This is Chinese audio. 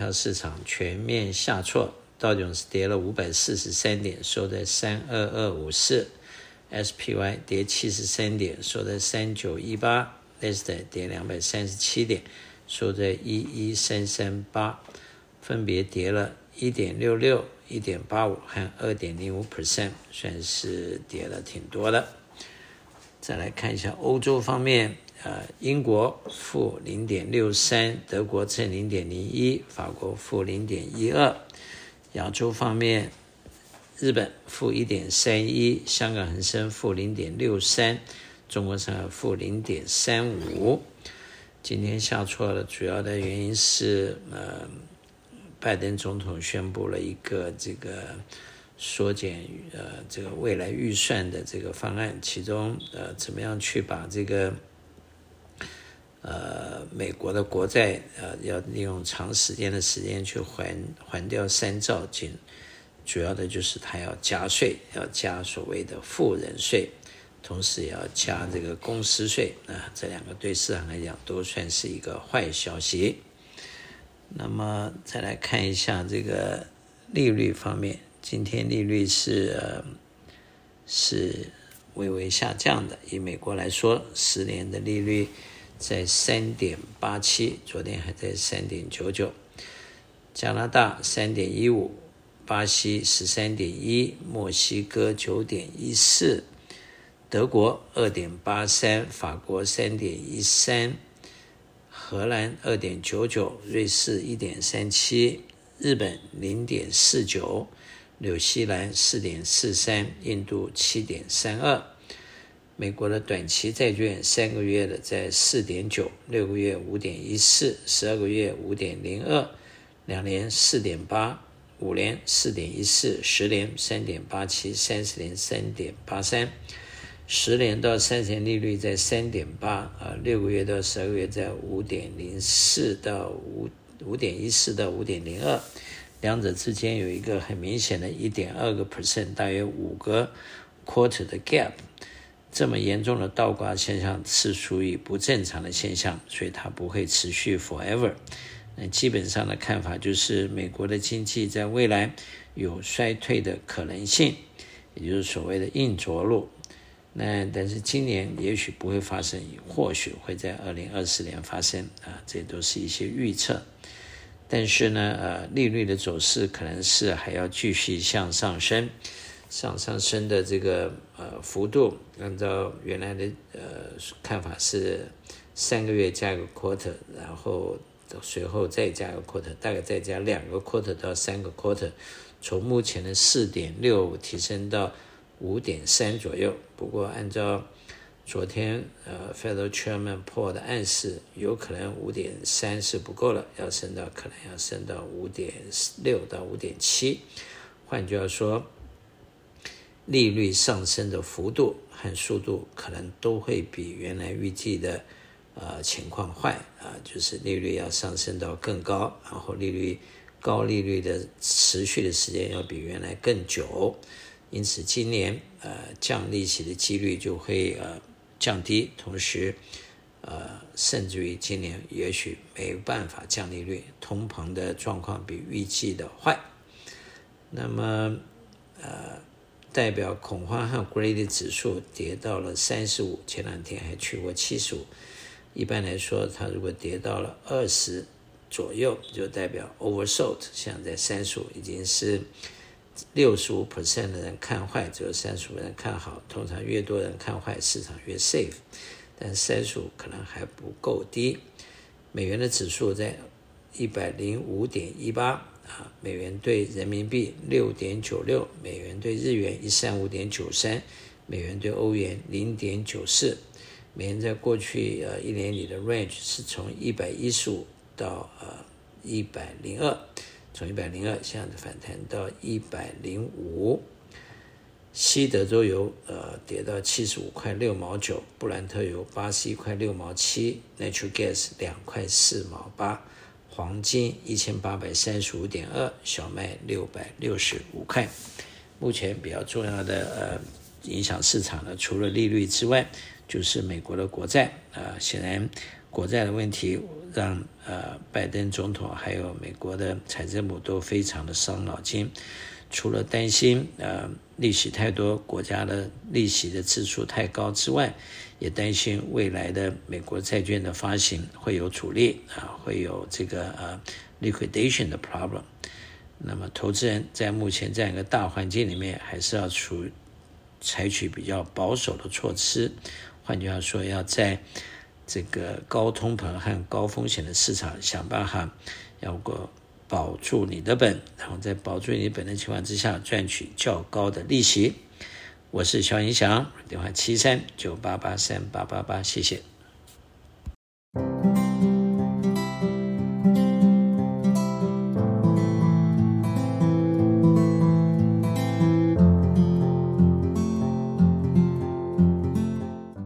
股票市场全面下挫，道琼斯跌了五百四十三点，收在三二二五四；SPY 跌七十三点，收在三九一八；Nasdaq 跌两百三十七点，收在一一三三八，分别跌了一点六六、一点八五和二点零五 percent，算是跌了挺多的。再来看一下欧洲方面。呃，英国负零点六三，德国正零点零一，法国负零点一二。亚洲方面，日本负一点三一，香港恒生负零点六三，中国上海负零点三五。今天下挫的主要的原因是，呃，拜登总统宣布了一个这个缩减呃这个未来预算的这个方案，其中呃怎么样去把这个。呃，美国的国债呃，要利用长时间的时间去还还掉三兆金，主要的就是它要加税，要加所谓的富人税，同时也要加这个公司税啊，这两个对市场来讲都算是一个坏消息。那么再来看一下这个利率方面，今天利率是，是微微下降的，以美国来说，十年的利率。在三点八七，昨天还在三点九九，加拿大三点一五，巴西十三点一，墨西哥九点一四，德国二点八三，法国三点一三，荷兰二点九九，瑞士一点三七，日本零点四九，纽西兰四点四三，印度七点三二。美国的短期债券三个月的在四点九，六个月五点一四，十二个月五点零二，两年四点八，五年四点一四，十年三点八七，三十年三点八三，十年到三十年利率在三点八，啊，六个月到十二个月在五点零四到五五点一四到五点零二，两者之间有一个很明显的一点二个 percent，大约五个 quarter 的 gap。这么严重的倒挂现象是属于不正常的现象，所以它不会持续 forever。那基本上的看法就是，美国的经济在未来有衰退的可能性，也就是所谓的硬着陆。那但是今年也许不会发生，或许会在二零二四年发生啊，这都是一些预测。但是呢，呃，利率的走势可能是还要继续向上升。上上升的这个呃幅度，按照原来的呃看法是三个月加一个 quarter，然后随后再加一个 quarter，大概再加两个 quarter 到三个 quarter，从目前的四点六提升到五点三左右。不过按照昨天呃 Federal Chairman Powell 的暗示，有可能五点三是不够了，要升到可能要升到五点六到五点七。换句话说。利率上升的幅度和速度可能都会比原来预计的呃情况坏啊，就是利率要上升到更高，然后利率高利率的持续的时间要比原来更久，因此今年呃降利息的几率就会呃降低，同时呃甚至于今年也许没办法降利率，通膨的状况比预计的坏，那么呃。代表恐慌和 greed 指数跌到了三十五，前两天还去过七十五。一般来说，它如果跌到了二十左右，就代表 oversold。像在三十五，已经是六十五 percent 的人看坏，只有三十五人看好。通常越多人看坏，市场越 safe。但三十五可能还不够低。美元的指数在一百零五点一八。啊，美元兑人民币六点九六，美元兑日元一三五点九三，美元兑欧元零点九四。美元在过去呃一年里的 range 是从一百一十五到呃一百零二，从一百零二现在反弹到一百零五。西德州油呃跌到七十五块六毛九，布兰特油八十一块六毛七，Natural Gas 两块四毛八。黄金一千八百三十五点二，小麦六百六十五块。目前比较重要的呃影响市场的，除了利率之外，就是美国的国债啊、呃。显然，国债的问题让呃拜登总统还有美国的财政部都非常的伤脑筋，除了担心呃利息太多，国家的利息的支出太高之外，也担心未来的美国债券的发行会有阻力啊，会有这个呃 liquidation 的 problem。那么投资人在目前这样一个大环境里面，还是要处采取比较保守的措施。换句话说，要在这个高通膨和高风险的市场想办法，要过保住你的本，然后在保住你本的情况之下，赚取较高的利息。我是肖银祥，电话七三九八八三八八八，谢谢。